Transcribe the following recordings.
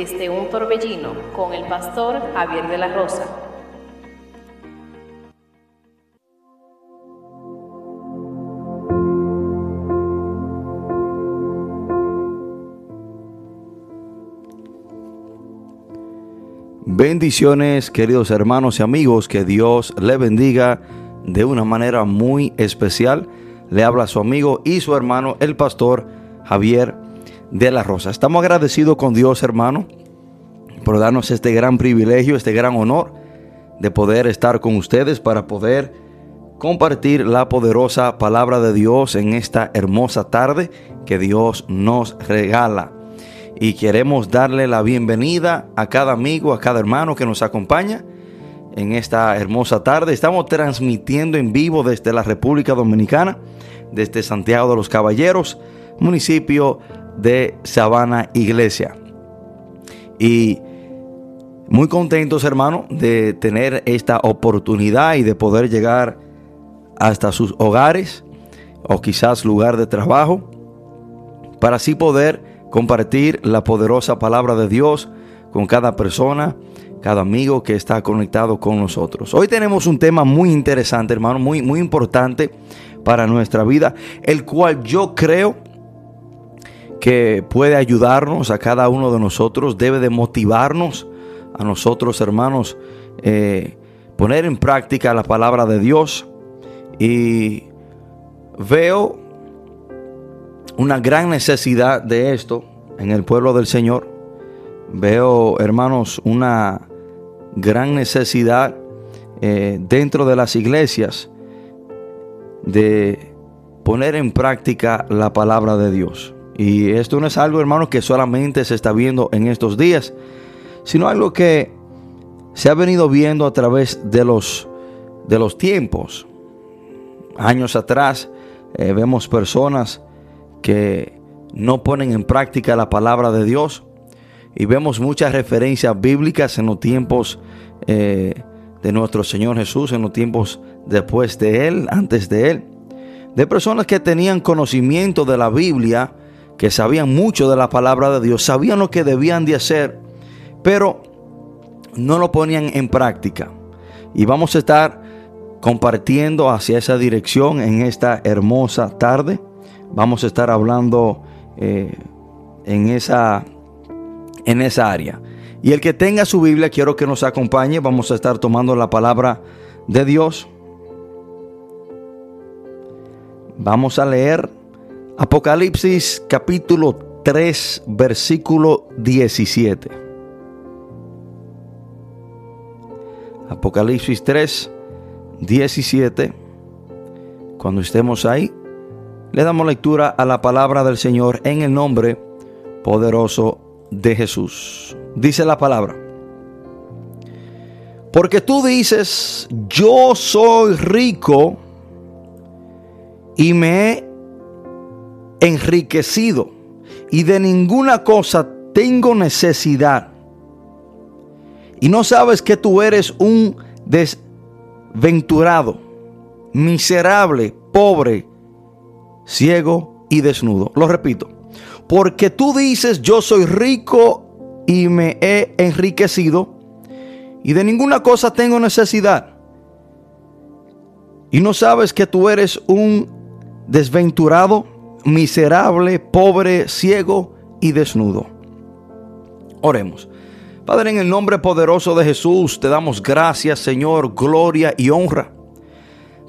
Desde un Torbellino con el pastor Javier de la Rosa. Bendiciones, queridos hermanos y amigos, que Dios le bendiga de una manera muy especial. Le habla su amigo y su hermano, el pastor Javier de la Rosa. Estamos agradecidos con Dios, hermano, por darnos este gran privilegio, este gran honor de poder estar con ustedes para poder compartir la poderosa palabra de Dios en esta hermosa tarde que Dios nos regala y queremos darle la bienvenida a cada amigo, a cada hermano que nos acompaña en esta hermosa tarde. Estamos transmitiendo en vivo desde la República Dominicana, desde Santiago de los Caballeros, municipio de Sabana Iglesia. Y muy contentos, hermano, de tener esta oportunidad y de poder llegar hasta sus hogares o quizás lugar de trabajo para así poder compartir la poderosa palabra de Dios con cada persona, cada amigo que está conectado con nosotros. Hoy tenemos un tema muy interesante, hermano, muy, muy importante para nuestra vida, el cual yo creo que puede ayudarnos a cada uno de nosotros, debe de motivarnos a nosotros, hermanos, eh, poner en práctica la palabra de Dios. Y veo una gran necesidad de esto en el pueblo del Señor. Veo, hermanos, una gran necesidad eh, dentro de las iglesias de poner en práctica la palabra de Dios. Y esto no es algo, hermanos, que solamente se está viendo en estos días, sino algo que se ha venido viendo a través de los, de los tiempos. Años atrás eh, vemos personas que no ponen en práctica la palabra de Dios. Y vemos muchas referencias bíblicas en los tiempos eh, de nuestro Señor Jesús, en los tiempos después de Él, antes de Él. De personas que tenían conocimiento de la Biblia, que sabían mucho de la palabra de Dios, sabían lo que debían de hacer, pero no lo ponían en práctica. Y vamos a estar compartiendo hacia esa dirección en esta hermosa tarde vamos a estar hablando eh, en, esa, en esa área. Y el que tenga su Biblia, quiero que nos acompañe. Vamos a estar tomando la palabra de Dios. Vamos a leer Apocalipsis capítulo 3, versículo 17. Apocalipsis 3, 17. Cuando estemos ahí, le damos lectura a la palabra del Señor en el nombre poderoso de Jesús. Dice la palabra. Porque tú dices, yo soy rico y me he enriquecido y de ninguna cosa tengo necesidad. Y no sabes que tú eres un desventurado, miserable, pobre, ciego y desnudo. Lo repito, porque tú dices yo soy rico y me he enriquecido y de ninguna cosa tengo necesidad. Y no sabes que tú eres un desventurado, miserable, pobre, ciego y desnudo. Oremos. Padre, en el nombre poderoso de Jesús, te damos gracias, Señor, gloria y honra.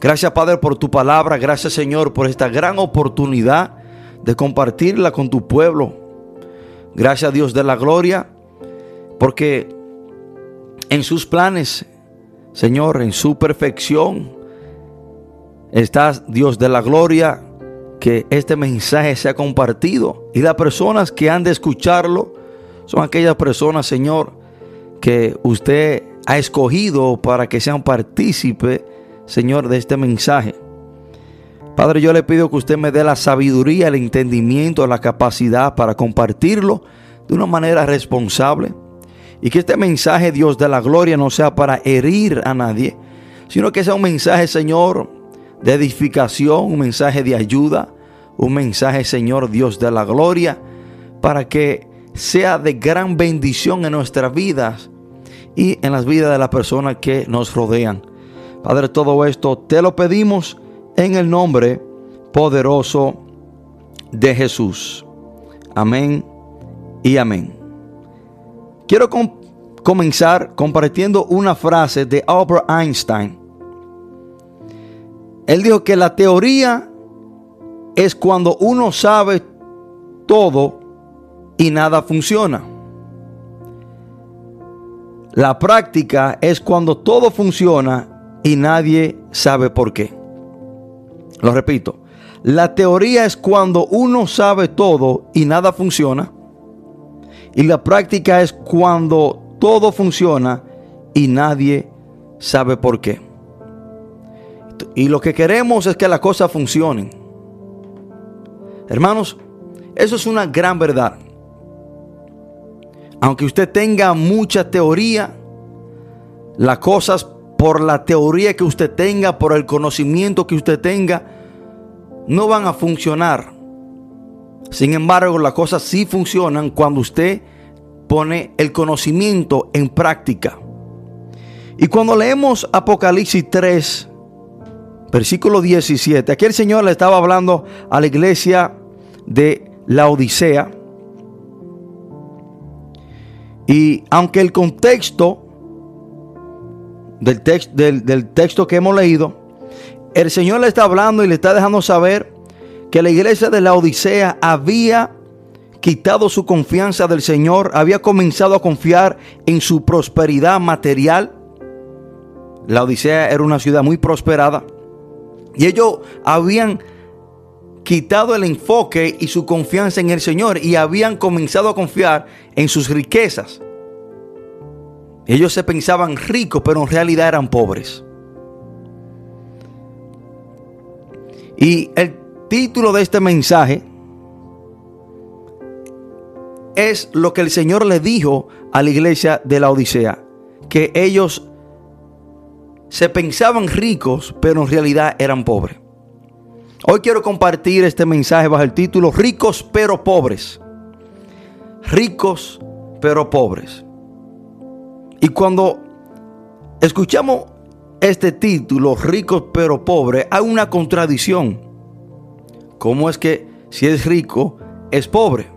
Gracias Padre por tu palabra. Gracias Señor por esta gran oportunidad de compartirla con tu pueblo. Gracias Dios de la gloria. Porque en sus planes, Señor, en su perfección, está Dios de la gloria que este mensaje sea compartido. Y las personas que han de escucharlo son aquellas personas, Señor, que usted ha escogido para que sean partícipes Señor, de este mensaje. Padre, yo le pido que usted me dé la sabiduría, el entendimiento, la capacidad para compartirlo de una manera responsable. Y que este mensaje, Dios de la gloria, no sea para herir a nadie, sino que sea un mensaje, Señor, de edificación, un mensaje de ayuda, un mensaje, Señor, Dios de la gloria, para que sea de gran bendición en nuestras vidas y en las vidas de las personas que nos rodean. Padre, todo esto te lo pedimos en el nombre poderoso de Jesús. Amén y amén. Quiero comenzar compartiendo una frase de Albert Einstein. Él dijo que la teoría es cuando uno sabe todo y nada funciona. La práctica es cuando todo funciona y nadie sabe por qué. Lo repito, la teoría es cuando uno sabe todo y nada funciona. Y la práctica es cuando todo funciona y nadie sabe por qué. Y lo que queremos es que las cosas funcionen. Hermanos, eso es una gran verdad. Aunque usted tenga mucha teoría, las cosas por la teoría que usted tenga, por el conocimiento que usted tenga, no van a funcionar. Sin embargo, las cosas sí funcionan cuando usted pone el conocimiento en práctica. Y cuando leemos Apocalipsis 3, versículo 17, aquí el Señor le estaba hablando a la iglesia de la Odisea. Y aunque el contexto del, del, texto que hemos leído, el Señor le está hablando y le está dejando saber que la iglesia de la Odisea había quitado su confianza del Señor, había comenzado a confiar en su prosperidad material. La Odisea era una ciudad muy prosperada. Y ellos habían quitado el enfoque y su confianza en el Señor y habían comenzado a confiar en sus riquezas. Ellos se pensaban ricos, pero en realidad eran pobres. Y el título de este mensaje es lo que el Señor le dijo a la iglesia de la Odisea, que ellos se pensaban ricos, pero en realidad eran pobres. Hoy quiero compartir este mensaje bajo el título Ricos pero pobres. Ricos pero pobres. Y cuando escuchamos este título, Ricos pero pobres, hay una contradicción. ¿Cómo es que si es rico, es pobre?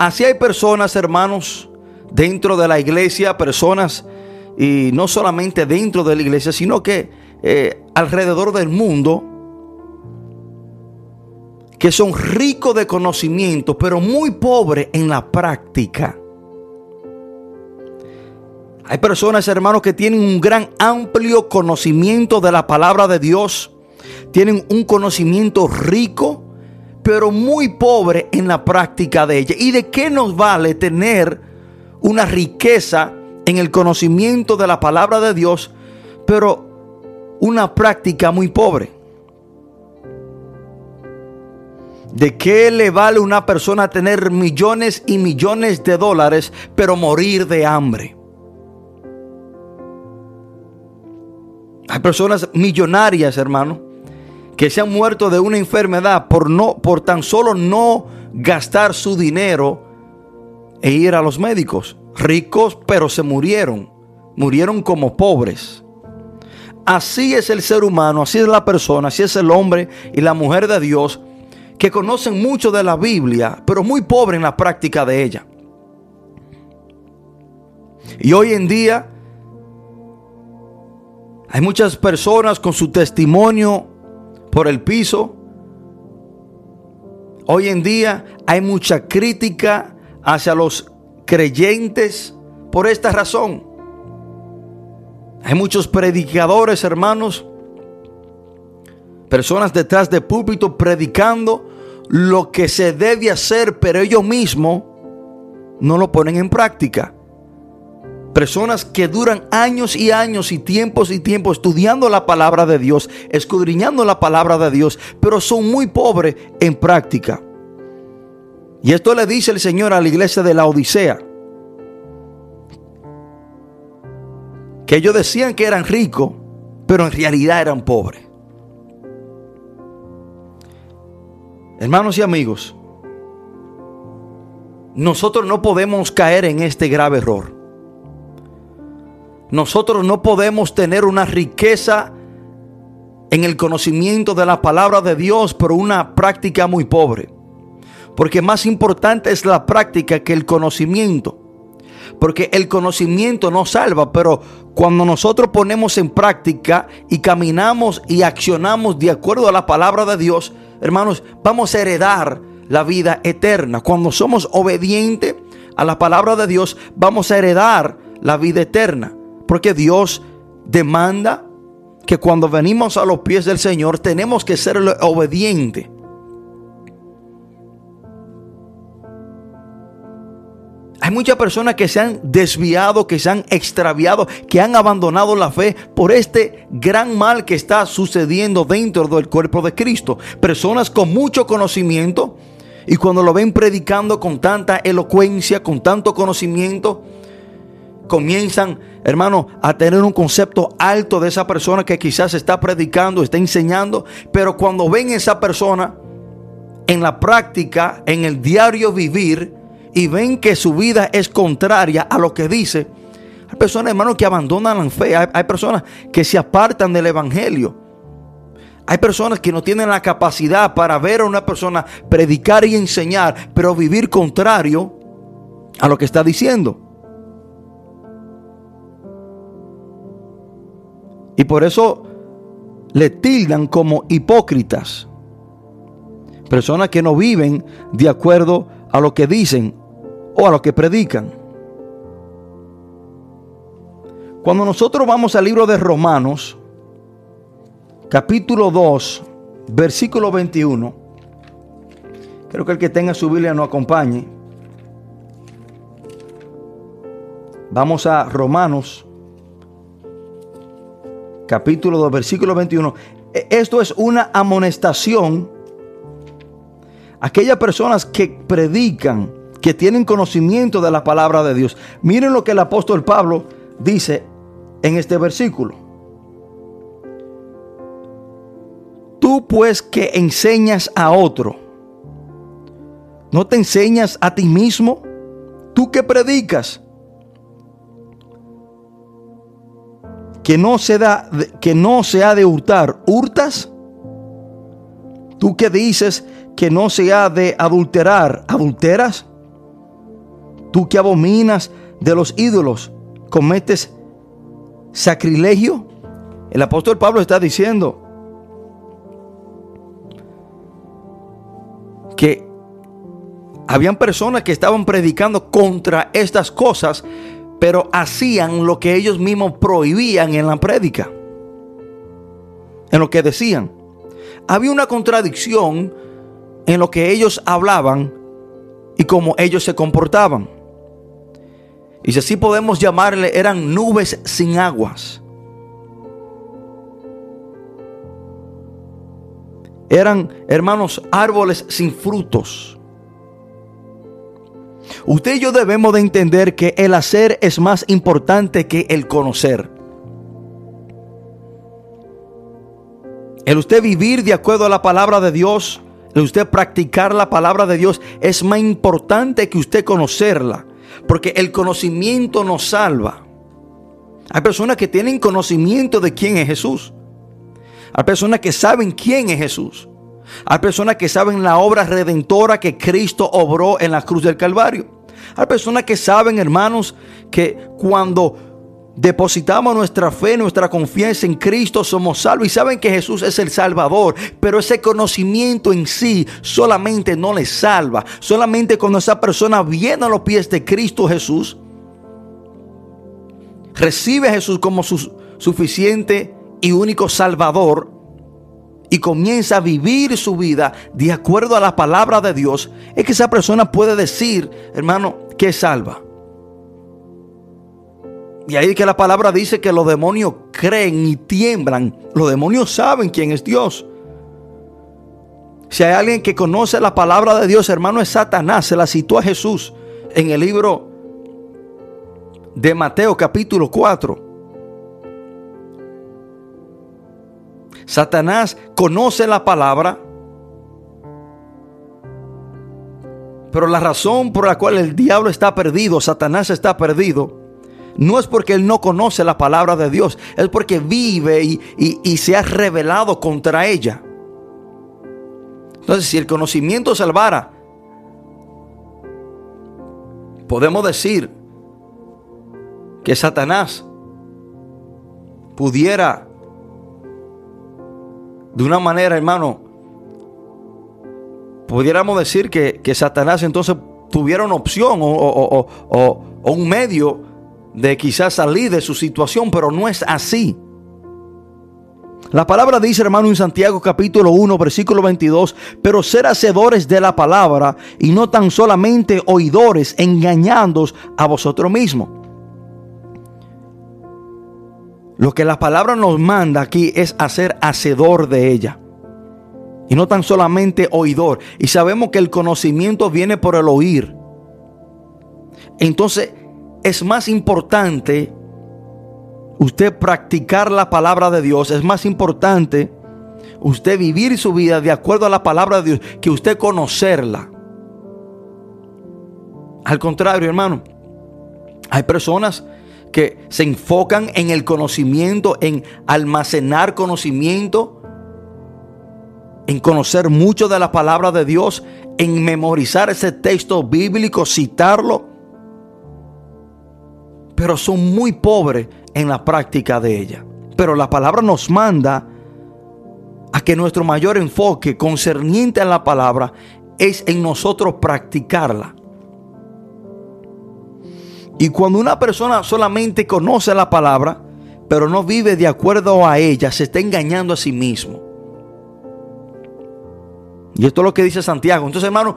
Así hay personas, hermanos, dentro de la iglesia, personas, y no solamente dentro de la iglesia, sino que eh, alrededor del mundo, que son ricos de conocimiento, pero muy pobres en la práctica. Hay personas, hermanos, que tienen un gran amplio conocimiento de la palabra de Dios. Tienen un conocimiento rico, pero muy pobre en la práctica de ella. ¿Y de qué nos vale tener una riqueza en el conocimiento de la palabra de Dios, pero una práctica muy pobre? ¿De qué le vale una persona tener millones y millones de dólares, pero morir de hambre? Hay personas millonarias, hermano, que se han muerto de una enfermedad por no por tan solo no gastar su dinero e ir a los médicos. Ricos, pero se murieron. Murieron como pobres. Así es el ser humano, así es la persona, así es el hombre y la mujer de Dios que conocen mucho de la Biblia, pero muy pobre en la práctica de ella. Y hoy en día hay muchas personas con su testimonio por el piso. Hoy en día hay mucha crítica hacia los creyentes por esta razón. Hay muchos predicadores, hermanos, Personas detrás de púlpito predicando lo que se debe hacer, pero ellos mismos no lo ponen en práctica. Personas que duran años y años y tiempos y tiempos estudiando la palabra de Dios, escudriñando la palabra de Dios, pero son muy pobres en práctica. Y esto le dice el Señor a la iglesia de la Odisea. Que ellos decían que eran ricos, pero en realidad eran pobres. Hermanos y amigos, nosotros no podemos caer en este grave error. Nosotros no podemos tener una riqueza en el conocimiento de la palabra de Dios, pero una práctica muy pobre. Porque más importante es la práctica que el conocimiento. Porque el conocimiento no salva, pero cuando nosotros ponemos en práctica y caminamos y accionamos de acuerdo a la palabra de Dios, hermanos, vamos a heredar la vida eterna. Cuando somos obedientes a la palabra de Dios, vamos a heredar la vida eterna. Porque Dios demanda que cuando venimos a los pies del Señor tenemos que ser obedientes. Hay muchas personas que se han desviado, que se han extraviado, que han abandonado la fe por este gran mal que está sucediendo dentro del cuerpo de Cristo. Personas con mucho conocimiento y cuando lo ven predicando con tanta elocuencia, con tanto conocimiento, comienzan, hermano, a tener un concepto alto de esa persona que quizás está predicando, está enseñando, pero cuando ven esa persona en la práctica, en el diario vivir, y ven que su vida es contraria a lo que dice, hay personas, hermano, que abandonan la fe. Hay, personas que se apartan del Evangelio. Hay personas que no tienen la capacidad para ver a una persona predicar y enseñar, pero vivir contrario a lo que está diciendo. Y por eso le tildan como hipócritas. Personas que no viven de acuerdo a lo que dicen o a lo que predican. Cuando nosotros vamos al libro de Romanos, capítulo 2, versículo 21, creo que el que tenga su Biblia nos acompañe. Vamos a Romanos, capítulo 2, versículo 21. E, esto es una amonestación. Aquellas personas que predican que tienen conocimiento de la palabra de Dios. Miren lo que el apóstol Pablo dice en este versículo. Tú pues que enseñas a otro, ¿no te enseñas a ti mismo? Tú que predicas, que no se da que no se ha de hurtar, hurtas. Tú que dices que no se ha de adulterar, adulteras tú que abominas de los ídolos, cometes sacrilegio. El apóstol Pablo está diciendo que habían personas que estaban predicando contra estas cosas, pero hacían lo que ellos mismos prohibían en la prédica, en lo que decían. Había una contradicción en lo que ellos hablaban y cómo ellos se comportaban. Y si así podemos llamarle, eran nubes sin aguas. Eran, hermanos, árboles sin frutos. Usted y yo debemos de entender que el hacer es más importante que el conocer. El usted vivir de acuerdo a la palabra de Dios, el usted practicar la palabra de Dios es más importante que usted conocerla. Porque el conocimiento nos salva. Hay personas que tienen conocimiento de quién es Jesús. Hay personas que saben quién es Jesús. Hay personas que saben la obra redentora que Cristo obró en la cruz del Calvario. Hay personas que saben, hermanos, que cuando depositamos nuestra fe, nuestra confianza en Cristo, somos salvos y saben que Jesús es el Salvador, pero ese conocimiento en sí solamente no les salva. Solamente cuando esa persona viene a los pies de Cristo Jesús, recibe a Jesús como su suficiente y único Salvador y comienza a vivir su vida de acuerdo a la palabra de Dios, es que esa persona puede decir, hermano, que es salva. Y ahí que la palabra dice que los demonios creen y tiemblan. Los demonios saben quién es Dios. Si hay alguien que conoce la palabra de Dios, hermano, es Satanás. Se la citó a Jesús en el libro de Mateo capítulo 4. Satanás conoce la palabra, Pero la razón por la cual el diablo está perdido, Satanás está perdido, no es porque él no conoce la palabra de Dios, es porque vive y, y se ha revelado contra ella. Entonces, si el conocimiento salvara, podemos decir que Satanás pudiera, de una manera, hermano, pudiéramos decir que, Satanás entonces tuviera una opción o, o un medio de quizás salir de su situación, pero no es así. La palabra dice, hermano, en Santiago capítulo 1, versículo 22, pero ser hacedores de la palabra y no tan solamente oidores, engañándoos a vosotros mismos. Lo que la palabra nos manda aquí es hacer hacedor de ella. Y no tan solamente oidor. Y sabemos que el conocimiento viene por el oír. Entonces es más importante usted practicar la palabra de Dios. Es más importante usted vivir su vida de acuerdo a la palabra de Dios que usted conocerla. Al contrario, hermano, hay personas que se enfocan en el conocimiento, en almacenar conocimiento, en conocer mucho de la palabra de Dios, en memorizar ese texto bíblico, citarlo, pero son muy pobres en la práctica de ella. Pero la palabra nos manda a que nuestro mayor enfoque concerniente a la palabra es en nosotros practicarla. Y cuando una persona solamente conoce la palabra, pero no vive de acuerdo a ella, se está engañando a sí mismo. Y esto es lo que dice Santiago. Entonces, hermano,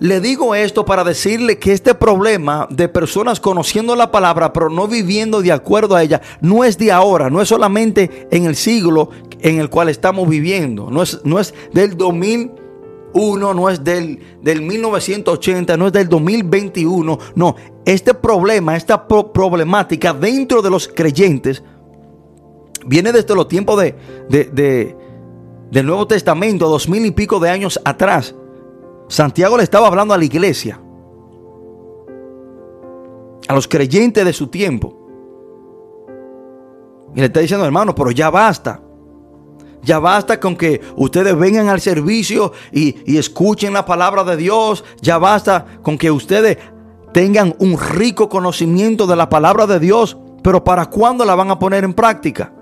le digo esto para decirle que este problema de personas conociendo la palabra, pero no viviendo de acuerdo a ella, no es de ahora, no es solamente en el siglo en el cual estamos viviendo, no es, no es del 2000 uno no es del, del 1980, no es del 2021. No, este problema, esta problemática dentro de los creyentes viene desde los tiempos de, de, del Nuevo Testamento, dos mil y pico de años atrás. Santiago le estaba hablando a la iglesia, a los creyentes de su tiempo. Y le está diciendo, hermano, pero ya basta. Ya basta con que ustedes vengan al servicio y, escuchen la palabra de Dios. Ya basta con que ustedes tengan un rico conocimiento de la palabra de Dios. Pero ¿para cuándo la van a poner en práctica?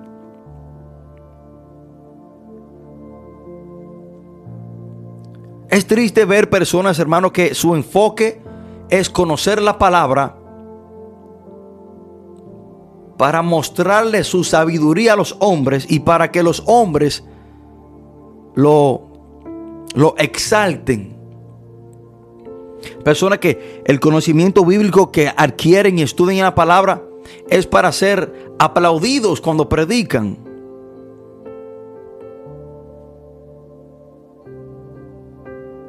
Es triste ver personas, hermanos, que su enfoque es conocer la palabra para mostrarle su sabiduría a los hombres y para que los hombres lo, lo exalten. Personas que el conocimiento bíblico que adquieren y estudian la palabra es para ser aplaudidos cuando predican.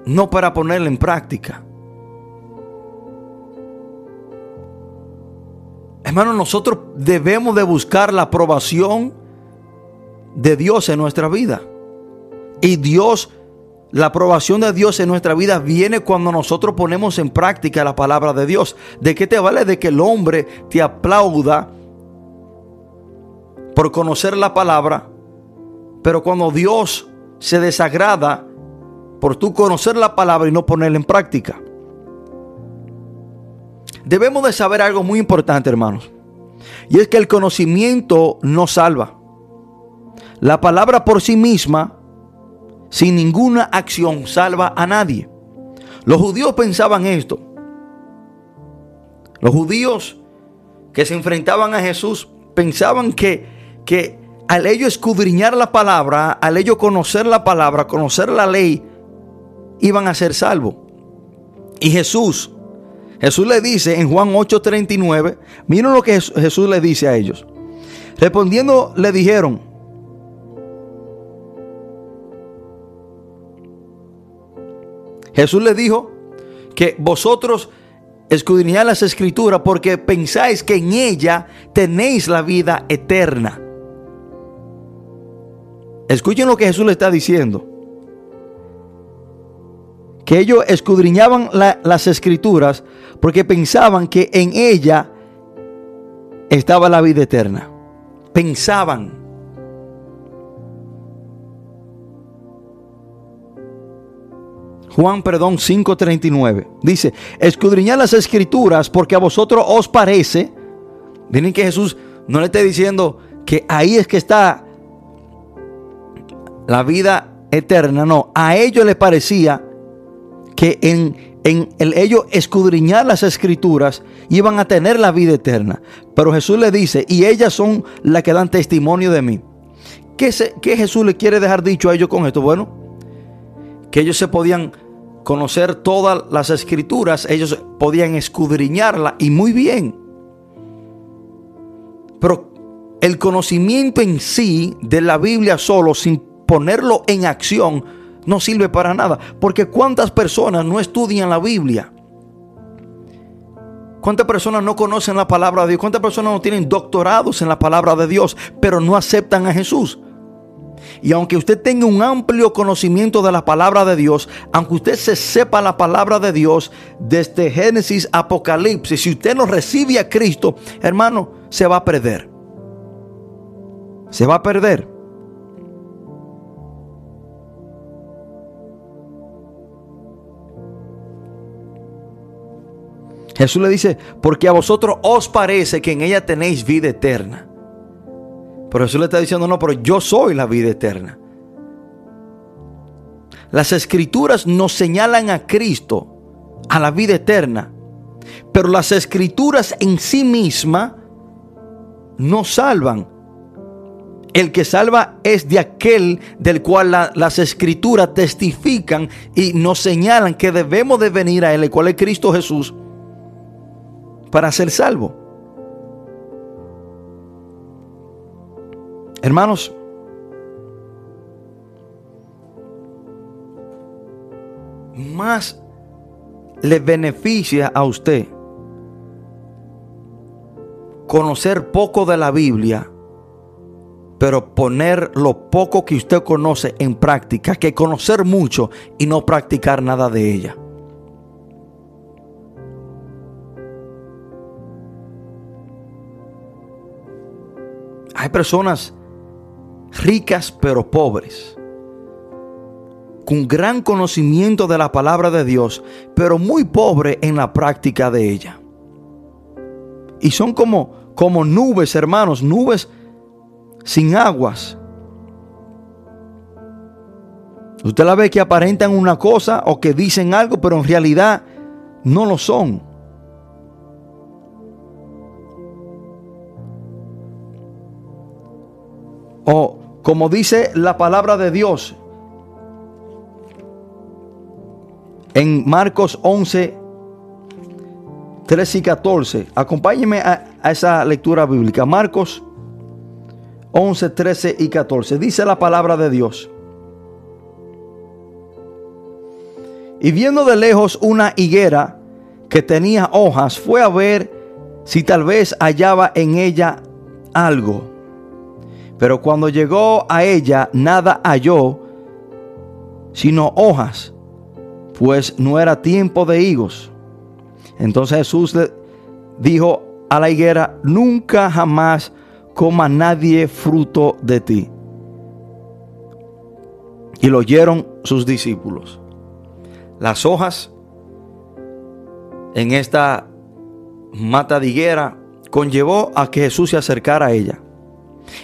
No para ponerla en práctica. Hermano, nosotros debemos de buscar la aprobación de Dios en nuestra vida. Y Dios, la aprobación de Dios en nuestra vida viene cuando nosotros ponemos en práctica la palabra de Dios. ¿De qué te vale de que el hombre te aplauda por conocer la palabra? Pero cuando Dios se desagrada por tú conocer la palabra y no ponerla en práctica. Debemos de saber algo muy importante, hermanos. Y es que el conocimiento no salva. La palabra por sí misma, sin ninguna acción, salva a nadie. Los judíos pensaban esto. Los judíos que se enfrentaban a Jesús pensaban que, que al ellos escudriñar la palabra, al ellos conocer la palabra, conocer la ley, iban a ser salvos. Y Jesús Jesús le dice en Juan 8:39, miren lo que Jesús le dice a ellos. Respondiendo le dijeron, Jesús le dijo que vosotros escudriñáis las escrituras porque pensáis que en ella tenéis la vida eterna. Escuchen lo que Jesús le está diciendo. Que ellos escudriñaban las escrituras porque pensaban que en ella estaba la vida eterna. Pensaban. Juan, perdón, 5:39. Dice, escudriñad las escrituras porque a vosotros os parece. Miren que Jesús no le está diciendo que ahí es que está la vida eterna. No, a ellos les parecía que en, en el, ellos escudriñar las escrituras iban a tener la vida eterna. Pero Jesús le dice, y ellas son las que dan testimonio de mí. ¿Qué, ¿Qué Jesús le quiere dejar dicho a ellos con esto? Bueno, que ellos se podían conocer todas las escrituras, ellos podían escudriñarla y muy bien. Pero el conocimiento en sí de la Biblia solo, sin ponerlo en acción, no sirve para nada. Porque cuántas personas no estudian la Biblia. ¿Cuántas personas no conocen la palabra de Dios? ¿Cuántas personas no tienen doctorados en la palabra de Dios, pero no aceptan a Jesús? Y aunque usted tenga un amplio conocimiento de la palabra de Dios, aunque usted se sepa la palabra de Dios desde Génesis, Apocalipsis, si usted no recibe a Cristo, hermano, se va a perder. Se va a perder. Jesús le dice, porque a vosotros os parece que en ella tenéis vida eterna. Pero Jesús le está diciendo, no, pero yo soy la vida eterna. Las escrituras nos señalan a Cristo, a la vida eterna. Pero las escrituras en sí mismas no salvan. El que salva es de aquel del cual las escrituras testifican y nos señalan que debemos de venir a Él, el cual es Cristo Jesús, para ser salvo. Hermanos, más le beneficia a usted conocer poco de la Biblia, pero poner lo poco que usted conoce en práctica, que conocer mucho y no practicar nada de ella. Personas ricas pero pobres, con gran conocimiento de la palabra de Dios, pero muy pobre en la práctica de ella. Y son como, como nubes, hermanos, nubes sin aguas. Usted la ve que aparentan una cosa o que dicen algo, pero en realidad no lo son. O como dice la palabra de Dios en Marcos 11, 13 y 14. Acompáñeme a, a esa lectura bíblica. Marcos 11, 13 y 14. Dice la palabra de Dios. Y viendo de lejos una higuera que tenía hojas, fue a ver si tal vez hallaba en ella algo. Pero cuando llegó a ella, nada halló, sino hojas, pues no era tiempo de higos. Entonces Jesús le dijo a la higuera, nunca jamás coma nadie fruto de ti. Y lo oyeron sus discípulos. Las hojas en esta mata de higuera conllevó a que Jesús se acercara a ella.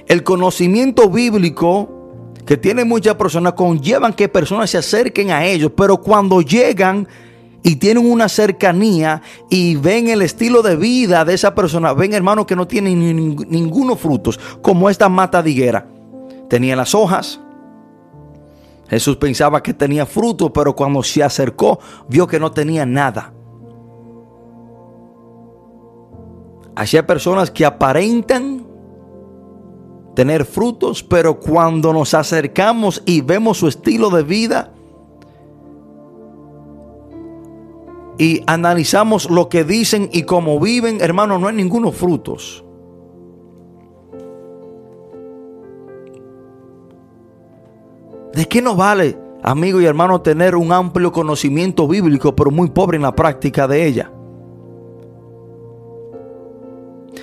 El conocimiento bíblico que tiene muchas personas conllevan que personas se acerquen a ellos, pero cuando llegan y tienen una cercanía y ven el estilo de vida de esa persona, ven hermanos que no tienen ninguno frutos, como esta mata de higuera. Tenía las hojas. Jesús pensaba que tenía fruto, pero cuando se acercó vio que no tenía nada. Así hay personas que aparentan tener frutos, pero cuando nos acercamos y vemos su estilo de vida y analizamos lo que dicen y cómo viven, hermano, no hay ninguno frutos. ¿De qué nos vale amigo y hermano, tener un amplio conocimiento bíblico, pero muy pobre en la práctica de ella.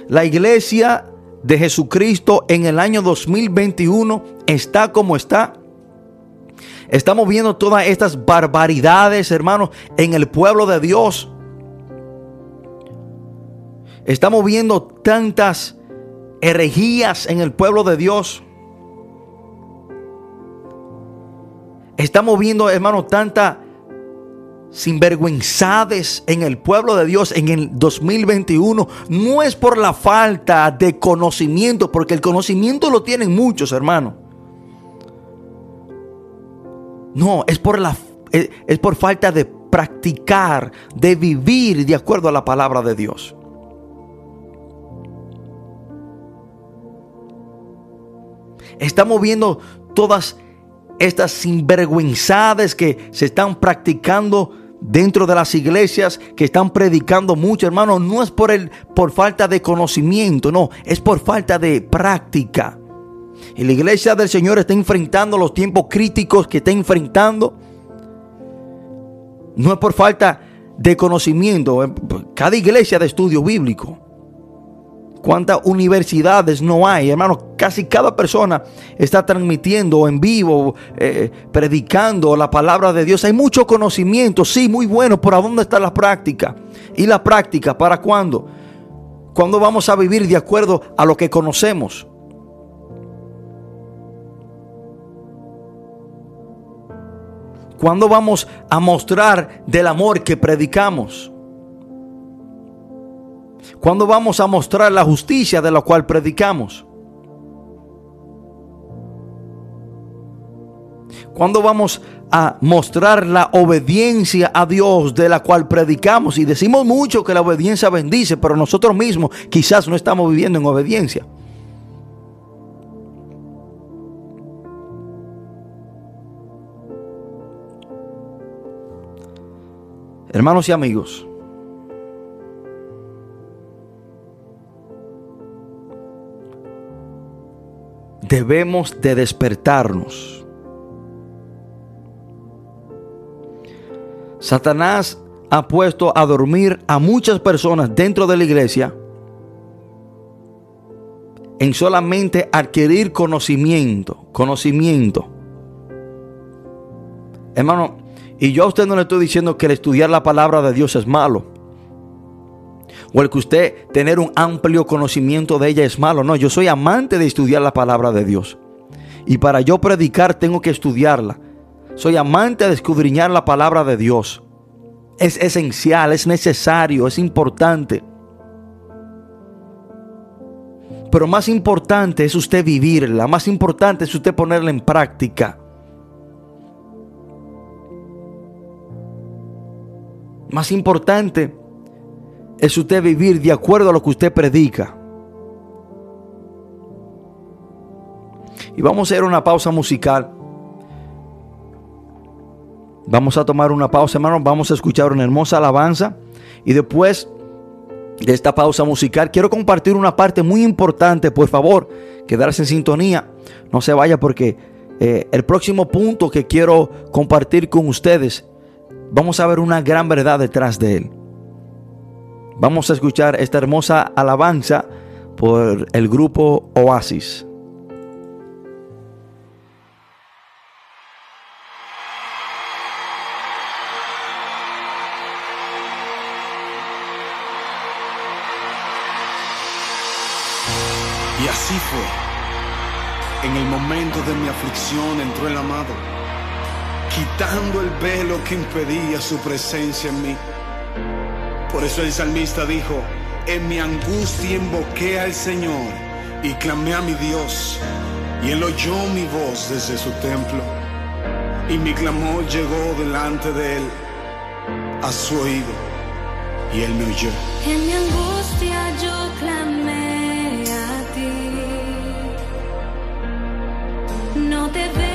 La iglesia de Jesucristo en el año 2021 está como está. Estamos viendo todas estas barbaridades, hermanos, en el pueblo de Dios. Estamos viendo tantas herejías en el pueblo de Dios. Estamos viendo, hermano, tanta sinvergüenzades en el pueblo de Dios en el 2021 no es por la falta de conocimiento, porque el conocimiento lo tienen muchos, hermano. No, es por la es por falta de practicar, de vivir de acuerdo a la palabra de Dios. Estamos viendo todas estas sinvergüenzades que se están practicando dentro de las iglesias que están predicando mucho, hermano, no es por el por falta de conocimiento, no, es por falta de práctica. Y la iglesia del Señor está enfrentando los tiempos críticos que está enfrentando. No es por falta de conocimiento. Cada iglesia de estudio bíblico cuántas universidades no hay, hermano. Casi cada persona está transmitiendo en vivo, eh, predicando la palabra de Dios. Hay mucho conocimiento, sí, muy bueno, pero ¿a dónde está la práctica? ¿Y la práctica para cuándo? ¿Cuándo vamos a vivir de acuerdo a lo que conocemos? ¿Cuándo vamos a mostrar del amor que predicamos? ¿Cuándo vamos a mostrar la justicia de la cual predicamos? ¿Cuándo vamos a mostrar la obediencia a Dios de la cual predicamos? Y decimos mucho que la obediencia bendice, pero nosotros mismos quizás no estamos viviendo en obediencia. Hermanos y amigos, debemos de despertarnos. Satanás ha puesto a dormir a muchas personas dentro de la iglesia en solamente adquirir conocimiento, conocimiento. Hermano, y yo a usted no le estoy diciendo que el estudiar la palabra de Dios es malo o el que usted tener un amplio conocimiento de ella es malo. No, yo soy amante de estudiar la palabra de Dios. Y para yo predicar tengo que estudiarla. Soy amante de escudriñar la palabra de Dios. Es esencial, es necesario, es importante. Pero más importante es usted vivirla, más importante es usted ponerla en práctica. Más importante es usted vivir de acuerdo a lo que usted predica. Y vamos a hacer una pausa musical. Vamos a tomar una pausa, hermanos. Vamos a escuchar una hermosa alabanza. Y después de esta pausa musical, quiero compartir una parte muy importante. Por favor, quedarse en sintonía. No se vaya porque eh, el próximo punto que quiero compartir con ustedes, vamos a ver una gran verdad detrás de él. Vamos a escuchar esta hermosa alabanza por el grupo Oasis. Y así fue. En el momento de mi aflicción entró el amado, quitando el velo que impedía su presencia en mí. Por eso el salmista dijo, en mi angustia invoqué al Señor y clamé a mi Dios, y él oyó mi voz desde su templo, y mi clamor llegó delante de él a su oído, y él me oyó. En mi angustia yo clamé a ti, no te veo.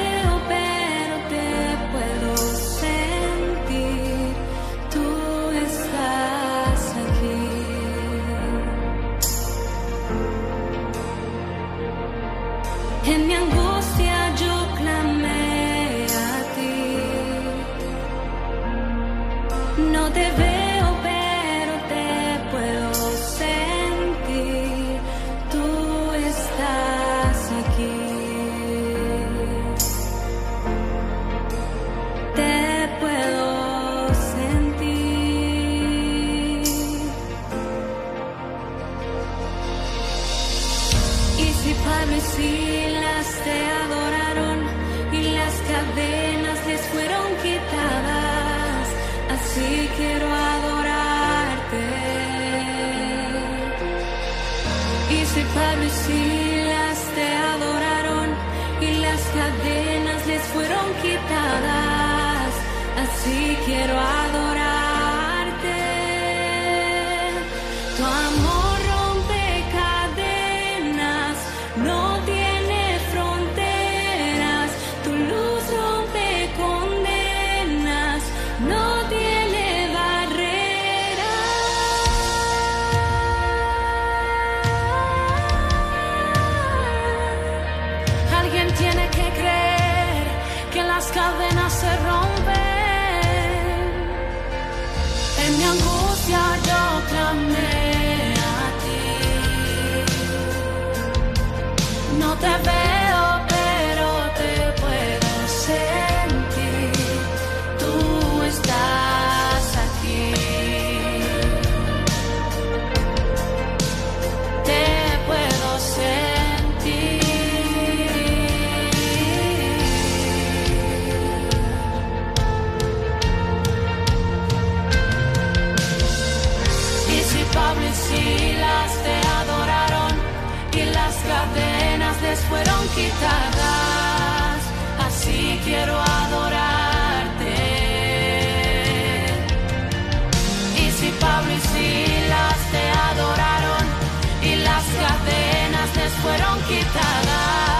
Pablo y Silas te adoraron y las cadenas les fueron quitadas. Así quiero adorarte. Y si Pablo y Silas te adoraron y las cadenas les fueron quitadas.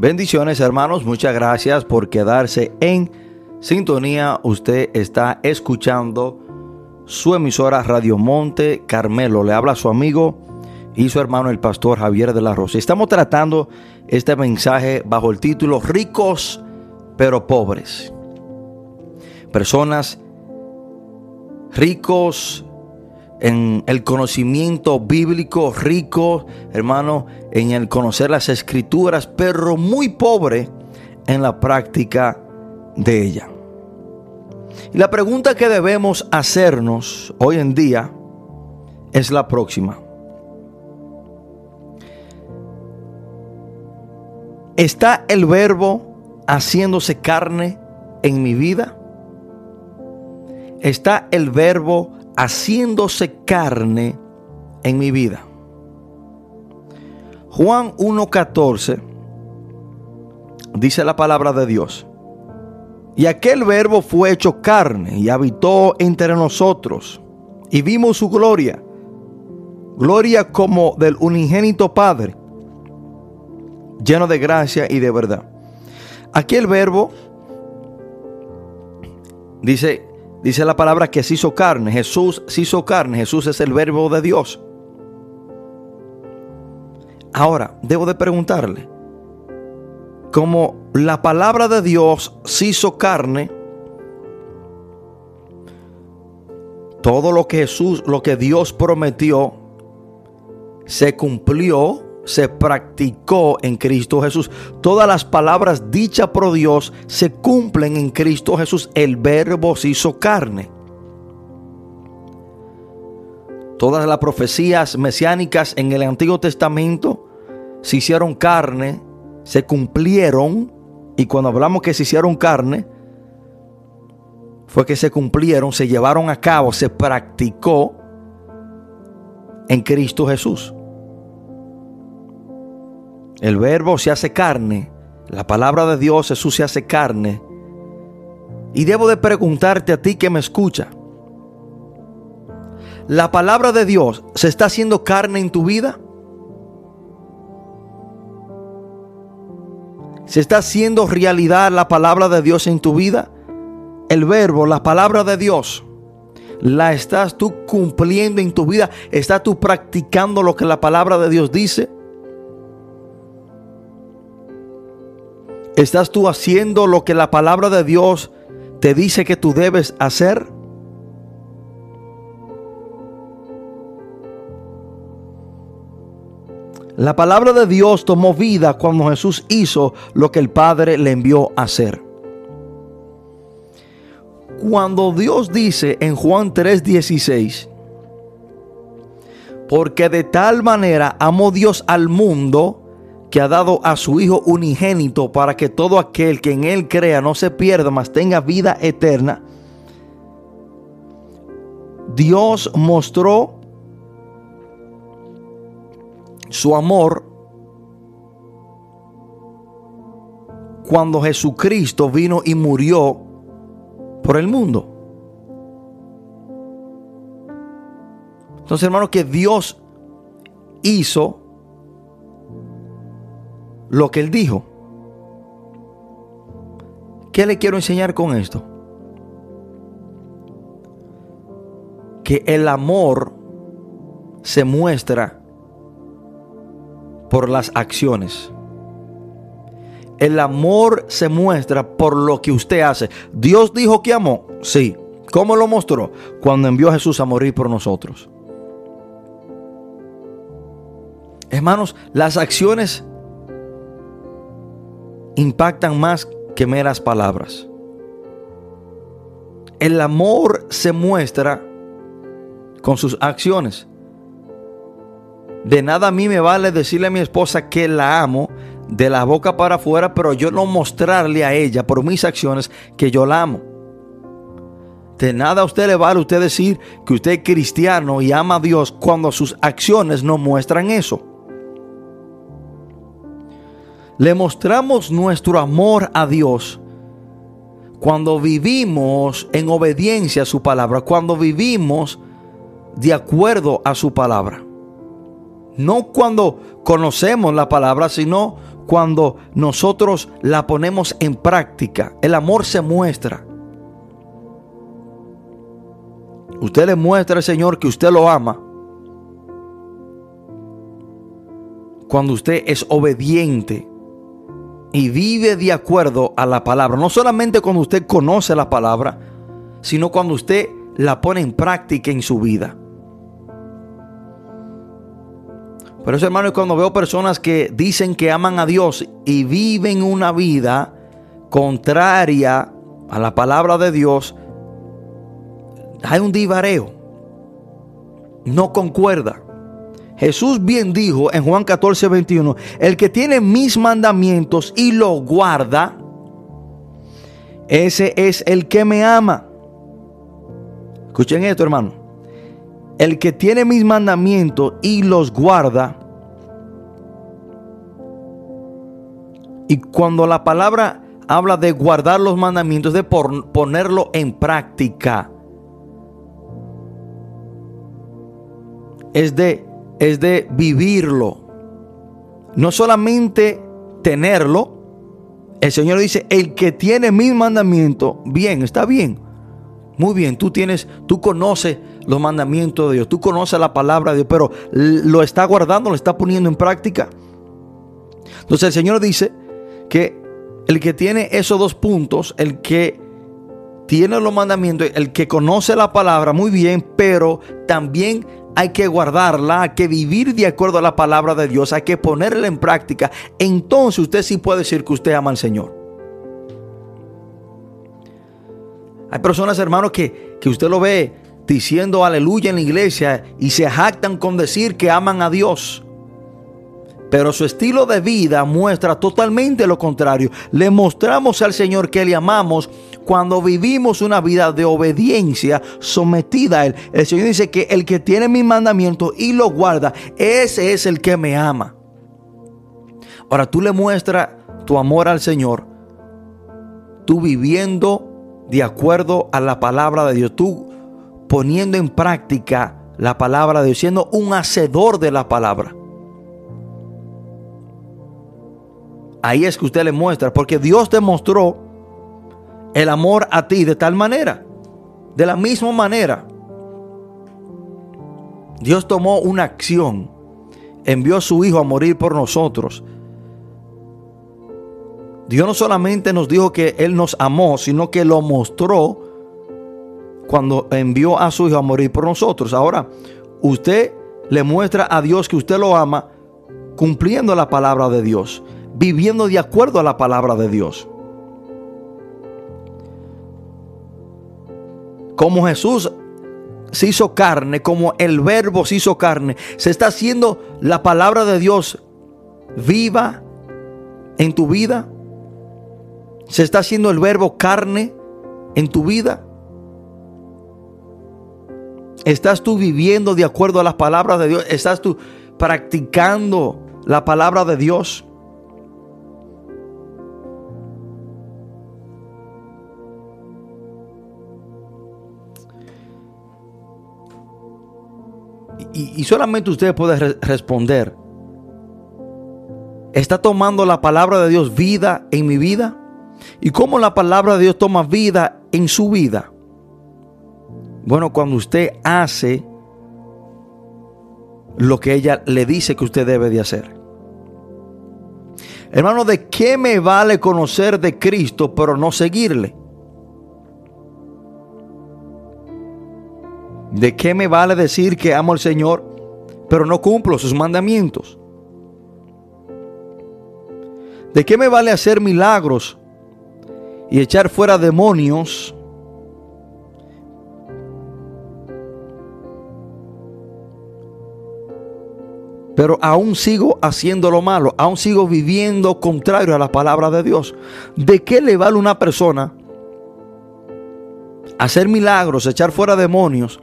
Bendiciones hermanos, muchas gracias por quedarse en sintonía. Usted está escuchando su emisora Radio Monte Carmelo. Le habla su amigo y su hermano el pastor Javier de la Rosa. Estamos tratando este mensaje bajo el título Ricos pero pobres. Personas ricos en el conocimiento bíblico, ricos, hermano, en el conocer las escrituras, pero muy pobre en la práctica de ella. Y la pregunta que debemos hacernos hoy en día es la próxima. ¿Está el verbo haciéndose carne en mi vida? ¿Está el verbo haciéndose carne en mi vida? Juan 1.14 dice la palabra de Dios. Y aquel verbo fue hecho carne y habitó entre nosotros. Y vimos su gloria. Gloria como del unigénito Padre, lleno de gracia y de verdad. Aquí el verbo dice, dice la palabra que se hizo carne. Jesús se hizo carne. Jesús es el verbo de Dios. Ahora, debo de preguntarle, como la palabra de Dios se hizo carne, todo lo que Jesús, lo que Dios prometió, se cumplió, se practicó en Cristo Jesús. Todas las palabras dichas por Dios se cumplen en Cristo Jesús. El verbo se hizo carne. Todas las profecías mesiánicas en el Antiguo Testamento se hicieron carne, se cumplieron. Y cuando hablamos que se hicieron carne, fue que se cumplieron, se llevaron a cabo, se practicó en Cristo Jesús. El verbo se hace carne. La palabra de Dios, Jesús se hace carne. Y debo de preguntarte a ti que me escucha. ¿La palabra de Dios se está haciendo carne en tu vida? ¿Se está haciendo realidad la palabra de Dios en tu vida? El verbo, la palabra de Dios, ¿la estás tú cumpliendo en tu vida? ¿Estás tú practicando lo que la palabra de Dios dice? ¿Estás tú haciendo lo que la palabra de Dios te dice que tú debes hacer? La palabra de Dios tomó vida cuando Jesús hizo lo que el Padre le envió a hacer. Cuando Dios dice en Juan 3:16, porque de tal manera amó Dios al mundo que ha dado a su Hijo unigénito para que todo aquel que en Él crea no se pierda, mas tenga vida eterna. Dios mostró su amor cuando Jesucristo vino y murió por el mundo. Entonces, hermano, que Dios hizo lo que Él dijo. ¿Qué le quiero enseñar con esto? Que el amor se muestra por las acciones. El amor se muestra por lo que usted hace. Dios dijo que amó. Sí. ¿Cómo lo mostró? Cuando envió a Jesús a morir por nosotros. Hermanos, las acciones impactan más que meras palabras. El amor se muestra con sus acciones. De nada a mí me vale decirle a mi esposa que la amo de la boca para afuera, pero yo no mostrarle a ella por mis acciones que yo la amo. De nada a usted le vale usted decir que usted es cristiano y ama a Dios cuando sus acciones no muestran eso. Le mostramos nuestro amor a Dios cuando vivimos en obediencia a su palabra, cuando vivimos de acuerdo a su palabra. No cuando conocemos la palabra, sino cuando nosotros la ponemos en práctica. El amor se muestra. Usted le muestra al Señor que usted lo ama. Cuando usted es obediente y vive de acuerdo a la palabra. No solamente cuando usted conoce la palabra, sino cuando usted la pone en práctica en su vida. Por eso, hermano, cuando veo personas que dicen que aman a Dios y viven una vida contraria a la palabra de Dios, hay un divareo. No concuerda. Jesús bien dijo en Juan 14, 21, el que tiene mis mandamientos y los guarda, ese es el que me ama. Escuchen esto, hermano. El que tiene mis mandamientos y los guarda. Y cuando la palabra habla de guardar los mandamientos, de ponerlo en práctica. Es de, es de vivirlo. No solamente tenerlo. El Señor dice, el que tiene mis mandamientos, bien, está bien. Muy bien, tú tienes, tú conoces los mandamientos de Dios, tú conoces la palabra de Dios, pero lo está guardando, lo está poniendo en práctica. Entonces el Señor dice que el que tiene esos dos puntos, el que tiene los mandamientos, el que conoce la palabra muy bien, pero también hay que guardarla, hay que vivir de acuerdo a la palabra de Dios, hay que ponerla en práctica. Entonces usted sí puede decir que usted ama al Señor. Hay personas, hermanos, que, que usted lo ve diciendo aleluya en la iglesia y se jactan con decir que aman a Dios. Pero su estilo de vida muestra totalmente lo contrario. Le mostramos al Señor que le amamos cuando vivimos una vida de obediencia sometida a Él. El Señor dice que el que tiene mis mandamientos y lo guarda, ese es el que me ama. Ahora tú le muestras tu amor al Señor, tú viviendo de acuerdo a la palabra de Dios, tú poniendo en práctica la palabra de Dios, siendo un hacedor de la palabra. Ahí es que usted le muestra, porque Dios te mostró el amor a ti de tal manera, de la misma manera. Dios tomó una acción, envió a su Hijo a morir por nosotros. Dios no solamente nos dijo que Él nos amó, sino que lo mostró cuando envió a su Hijo a morir por nosotros. Ahora, usted le muestra a Dios que usted lo ama cumpliendo la palabra de Dios viviendo de acuerdo a la palabra de Dios. Como Jesús se hizo carne, como el verbo se hizo carne, se está haciendo la palabra de Dios viva en tu vida. Se está haciendo el verbo carne en tu vida. ¿Estás tú viviendo de acuerdo a las palabras de Dios? ¿Estás tú practicando la palabra de Dios? Y, solamente usted puede responder. ¿Está tomando la palabra de Dios vida en mi vida? ¿Y cómo la palabra de Dios toma vida en su vida? Bueno, cuando usted hace lo que ella le dice que usted debe de hacer. Hermano, ¿de qué me vale conocer de Cristo pero no seguirle? ¿De qué me vale decir que amo al Señor, pero no cumplo sus mandamientos? ¿De qué me vale hacer milagros y echar fuera demonios? Pero aún sigo haciendo lo malo, aún sigo viviendo contrario a la palabra de Dios. ¿De qué le vale una persona hacer milagros, echar fuera demonios,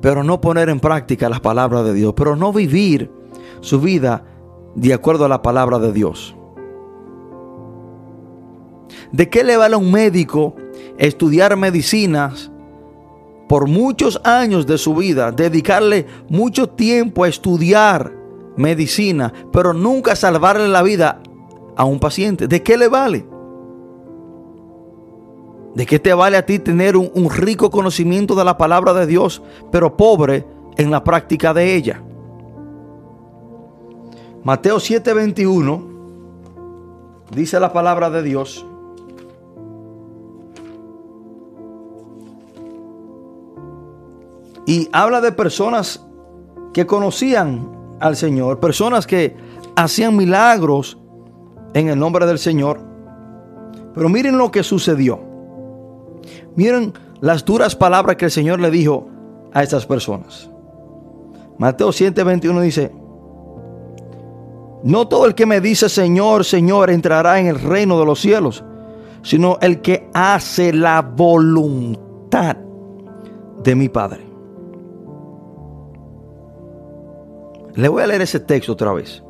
pero no poner en práctica las palabras de Dios, pero no vivir su vida de acuerdo a la palabra de Dios. ¿De qué le vale a un médico estudiar medicinas por muchos años de su vida, dedicarle mucho tiempo a estudiar medicina, pero nunca salvarle la vida a un paciente? ¿De qué le vale? ¿De qué te vale a ti tener un, un, rico conocimiento de la palabra de Dios, pero pobre en la práctica de ella? Mateo 7:21 dice la palabra de Dios. Y habla de personas que conocían al Señor, personas que hacían milagros en el nombre del Señor. Pero miren lo que sucedió. Miren las duras palabras que el Señor le dijo a estas personas. Mateo 7:21 dice, no todo el que me dice Señor, Señor entrará en el reino de los cielos, sino el que hace la voluntad de mi Padre. Le voy a leer ese texto otra vez.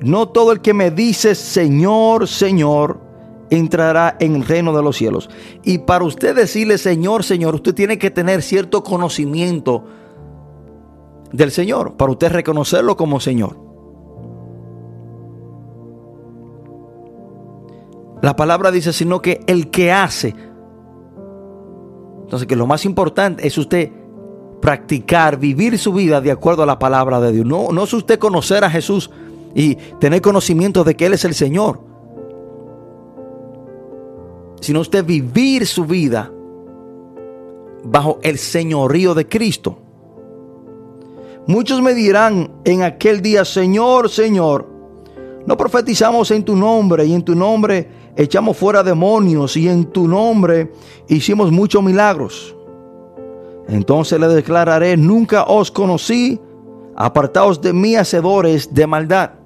No todo el que me dice Señor, Señor, entrará en el reino de los cielos. Y para usted decirle Señor, Señor, usted tiene que tener cierto conocimiento del Señor, para usted reconocerlo como Señor. La palabra dice, sino que el que hace. Entonces, que lo más importante es usted practicar, vivir su vida de acuerdo a la palabra de Dios. No, no es usted conocer a Jesús y tener conocimiento de que Él es el Señor, sino usted vivir su vida bajo el señorío de Cristo. Muchos me dirán en aquel día, Señor, Señor, no profetizamos en tu nombre y en tu nombre echamos fuera demonios y en tu nombre hicimos muchos milagros. Entonces le declararé, nunca os conocí, apartaos de mí, hacedores de maldad.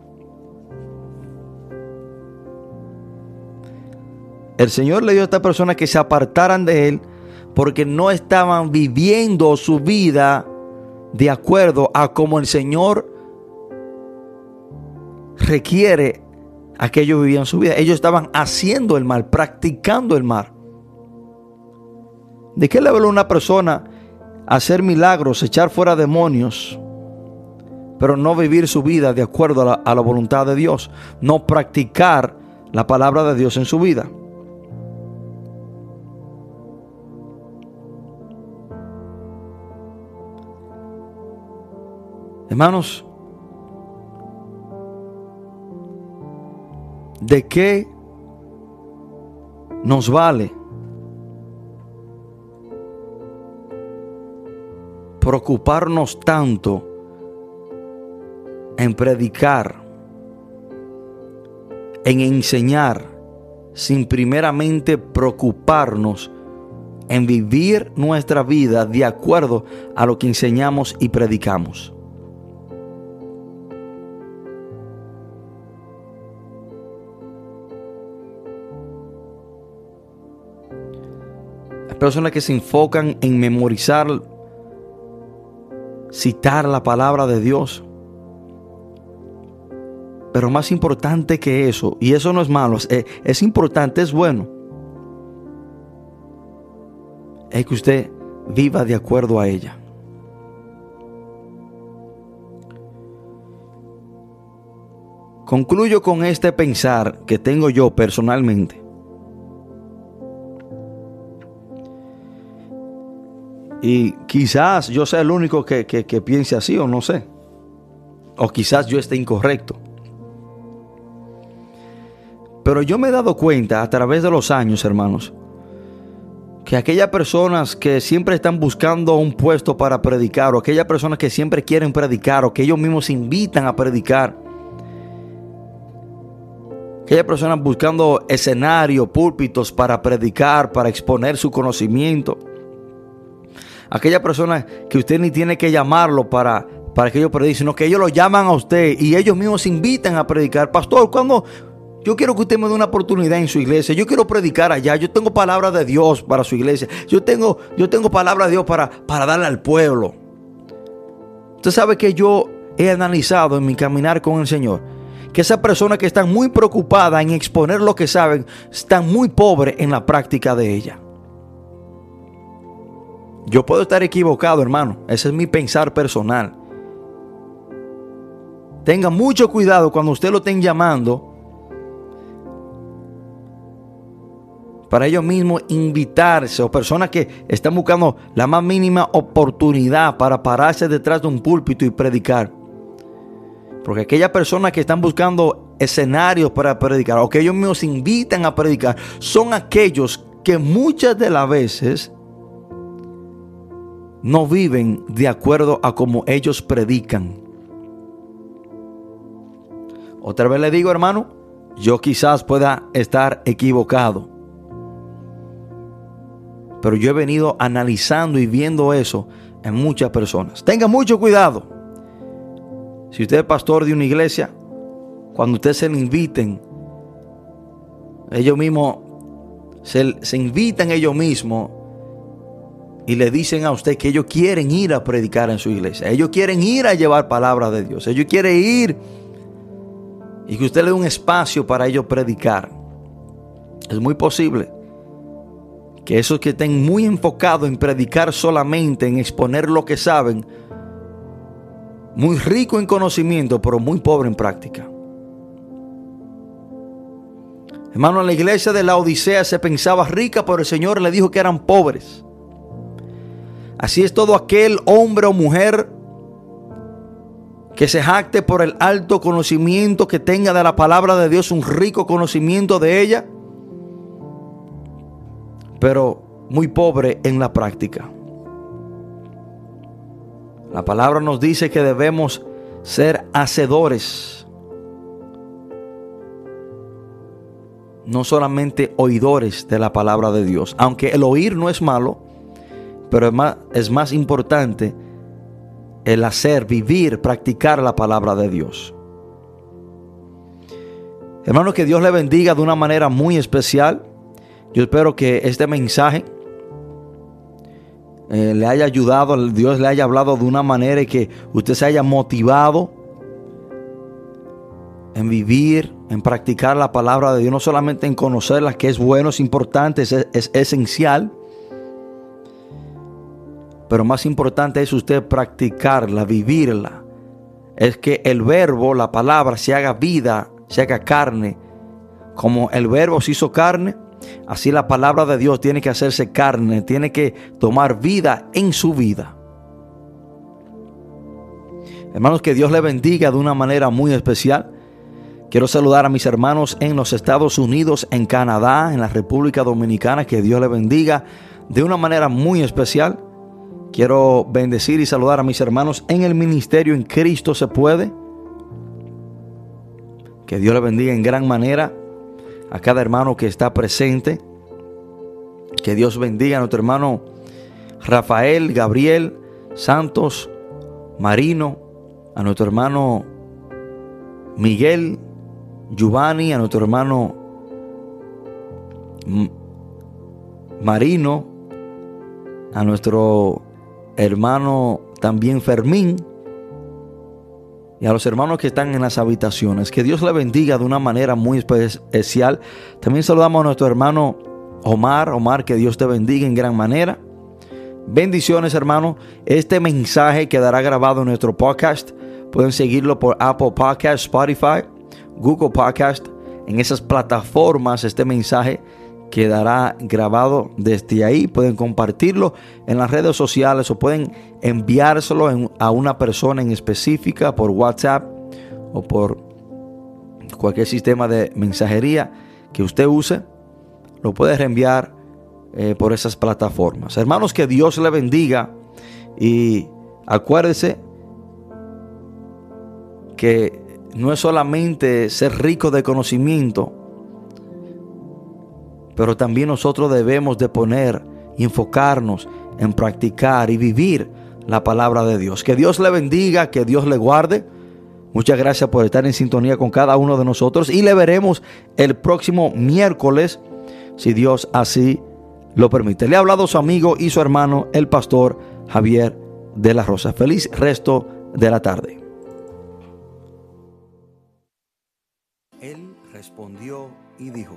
El Señor le dio a esta persona que se apartaran de Él porque no estaban viviendo su vida de acuerdo a como el Señor requiere a que ellos vivían su vida. Ellos estaban haciendo el mal, practicando el mal. ¿De qué le habla una persona hacer milagros, echar fuera demonios, pero no vivir su vida de acuerdo a la voluntad de Dios? No practicar la palabra de Dios en su vida. Hermanos, ¿de qué nos vale preocuparnos tanto en predicar, en enseñar, sin primeramente preocuparnos en vivir nuestra vida de acuerdo a lo que enseñamos y predicamos? Personas que se enfocan en memorizar, citar la palabra de Dios. Pero más importante que eso, y eso no es malo, es, es importante, es bueno, es que usted viva de acuerdo a ella. Concluyo con este pensar que tengo yo personalmente. Y quizás yo sea el único que, que, piense así o no sé. O quizás yo esté incorrecto. Pero yo me he dado cuenta a través de los años, hermanos, que aquellas personas que siempre están buscando un puesto para predicar, o aquellas personas que siempre quieren predicar, o que ellos mismos invitan a predicar, aquellas personas buscando escenarios, púlpitos para predicar, para exponer su conocimiento, aquella persona que usted ni tiene que llamarlo para, para que ellos prediquen, sino que ellos lo llaman a usted y ellos mismos invitan a predicar. Pastor, cuando yo quiero que usted me dé una oportunidad en su iglesia, yo quiero predicar allá, yo tengo palabra de Dios para su iglesia, yo tengo, yo tengo palabra de Dios para, para darle al pueblo. Usted sabe que yo he analizado en mi caminar con el Señor que esas personas que están muy preocupadas en exponer lo que saben, están muy pobres en la práctica de ella. Yo puedo estar equivocado, hermano. Ese es mi pensar personal. Tenga mucho cuidado cuando usted lo estén llamando. Para ellos mismos invitarse o personas que están buscando la más mínima oportunidad para pararse detrás de un púlpito y predicar. Porque aquellas personas que están buscando escenarios para predicar o que ellos mismos invitan a predicar son aquellos que muchas de las veces no viven de acuerdo a como ellos predican. Otra vez le digo, hermano, yo quizás pueda estar equivocado. Pero yo he venido analizando y viendo eso en muchas personas. Tenga mucho cuidado. Si usted es pastor de una iglesia, cuando usted se le inviten, ellos mismos se, se invitan ellos mismos y le dicen a usted que ellos quieren ir a predicar en su iglesia. Ellos quieren ir a llevar palabra de Dios. Ellos quieren ir y que usted le dé un espacio para ellos predicar. Es muy posible que esos que estén muy enfocados en predicar solamente, en exponer lo que saben, muy rico en conocimiento, pero muy pobre en práctica. Hermano, en la iglesia de la Odisea se pensaba rica, pero el Señor le dijo que eran pobres. Así es todo aquel hombre o mujer que se jacte por el alto conocimiento que tenga de la palabra de Dios, un rico conocimiento de ella, pero muy pobre en la práctica. La palabra nos dice que debemos ser hacedores, no solamente oidores de la palabra de Dios, aunque el oír no es malo, pero es más, es más importante el hacer, vivir, practicar la palabra de Dios. Hermano, que Dios le bendiga de una manera muy especial. Yo espero que este mensaje eh, le haya ayudado, Dios le haya hablado de una manera y que usted se haya motivado en vivir, en practicar la palabra de Dios, no solamente en conocerla, que es bueno, es importante, es, es esencial, pero más importante es usted practicarla, vivirla. Es que el verbo, la palabra, se haga vida, se haga carne. Como el verbo se hizo carne, así la palabra de Dios tiene que hacerse carne, tiene que tomar vida en su vida. Hermanos, que Dios le bendiga de una manera muy especial. Quiero saludar a mis hermanos en los Estados Unidos, en Canadá, en la República Dominicana. Que Dios le bendiga de una manera muy especial. Quiero bendecir y saludar a mis hermanos en el ministerio en Cristo se puede. Que Dios le bendiga en gran manera a cada hermano que está presente. Que Dios bendiga a nuestro hermano Rafael, Gabriel, Santos, Marino, a nuestro hermano Miguel, Giovanni, a nuestro hermano Marino, a nuestro hermano también Fermín y a los hermanos que están en las habitaciones. Que Dios le bendiga de una manera muy especial. También saludamos a nuestro hermano Omar. Omar, que Dios te bendiga en gran manera. Bendiciones, hermano. Este mensaje quedará grabado en nuestro podcast. Pueden seguirlo por Apple Podcast, Spotify, Google Podcast. En esas plataformas este mensaje quedará grabado desde ahí. Pueden compartirlo en las redes sociales o pueden enviárselo a una persona en específica por WhatsApp o por cualquier sistema de mensajería que usted use. Lo puede reenviar eh, por esas plataformas. Hermanos, que Dios le bendiga y acuérdese que no es solamente ser rico de conocimiento, pero también nosotros debemos de poner y enfocarnos en practicar y vivir la palabra de Dios. Que Dios le bendiga, que Dios le guarde. Muchas gracias por estar en sintonía con cada uno de nosotros y le veremos el próximo miércoles, si Dios así lo permite. Le ha hablado su amigo y su hermano, el pastor Javier de la Rosa. Feliz resto de la tarde. Él respondió y dijo,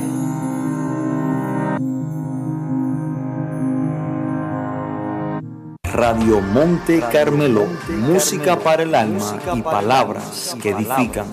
Radio Monte Carmelo, música para el alma y palabras que edifican.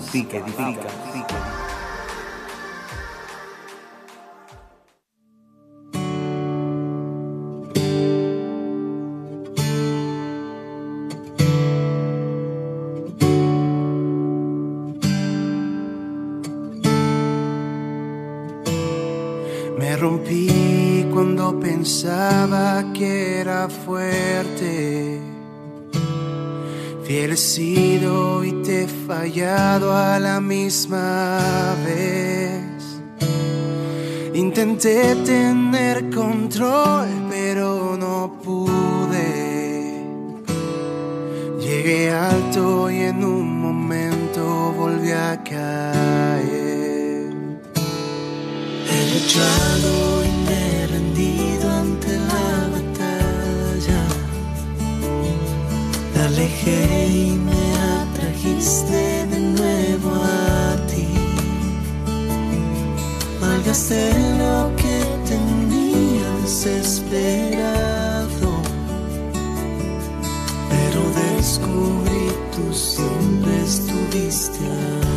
Me rompí cuando pensaba fuerte. Fiel sido y te he fallado a la misma vez. Intenté tener control, pero no pude. Llegué alto y en un momento volví a caer. He luchado alejé y me atrajiste de nuevo a ti. Malgasté lo que tenía desesperado, pero descubrí tú siempre estuviste ahí.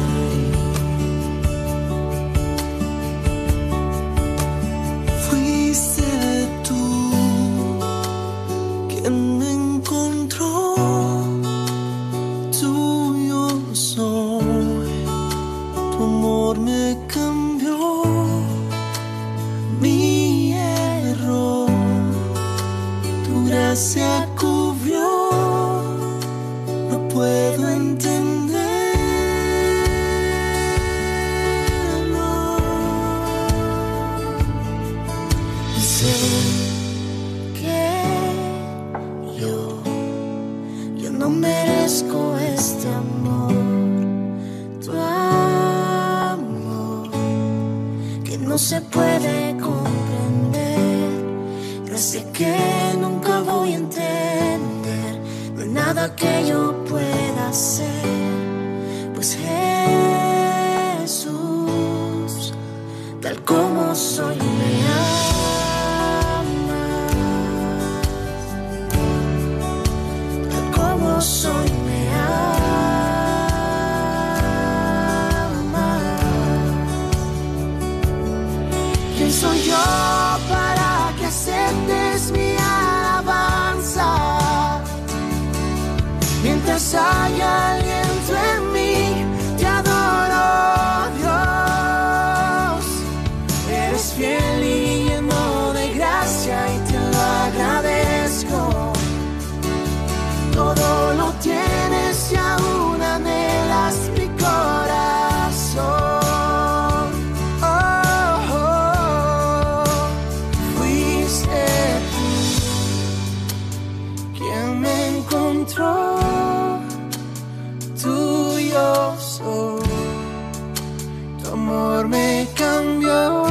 amor me cambió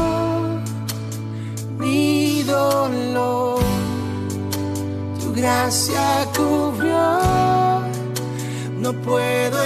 mi dolor. Tu gracia cubrió, no puedo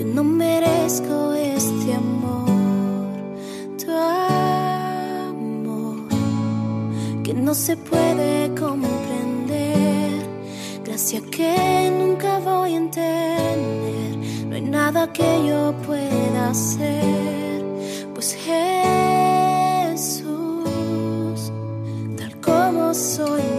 Yo no merezco este amor, tu amor, que no se puede comprender. Gracias que nunca voy a entender. No hay nada que yo pueda hacer, pues Jesús, tal como soy.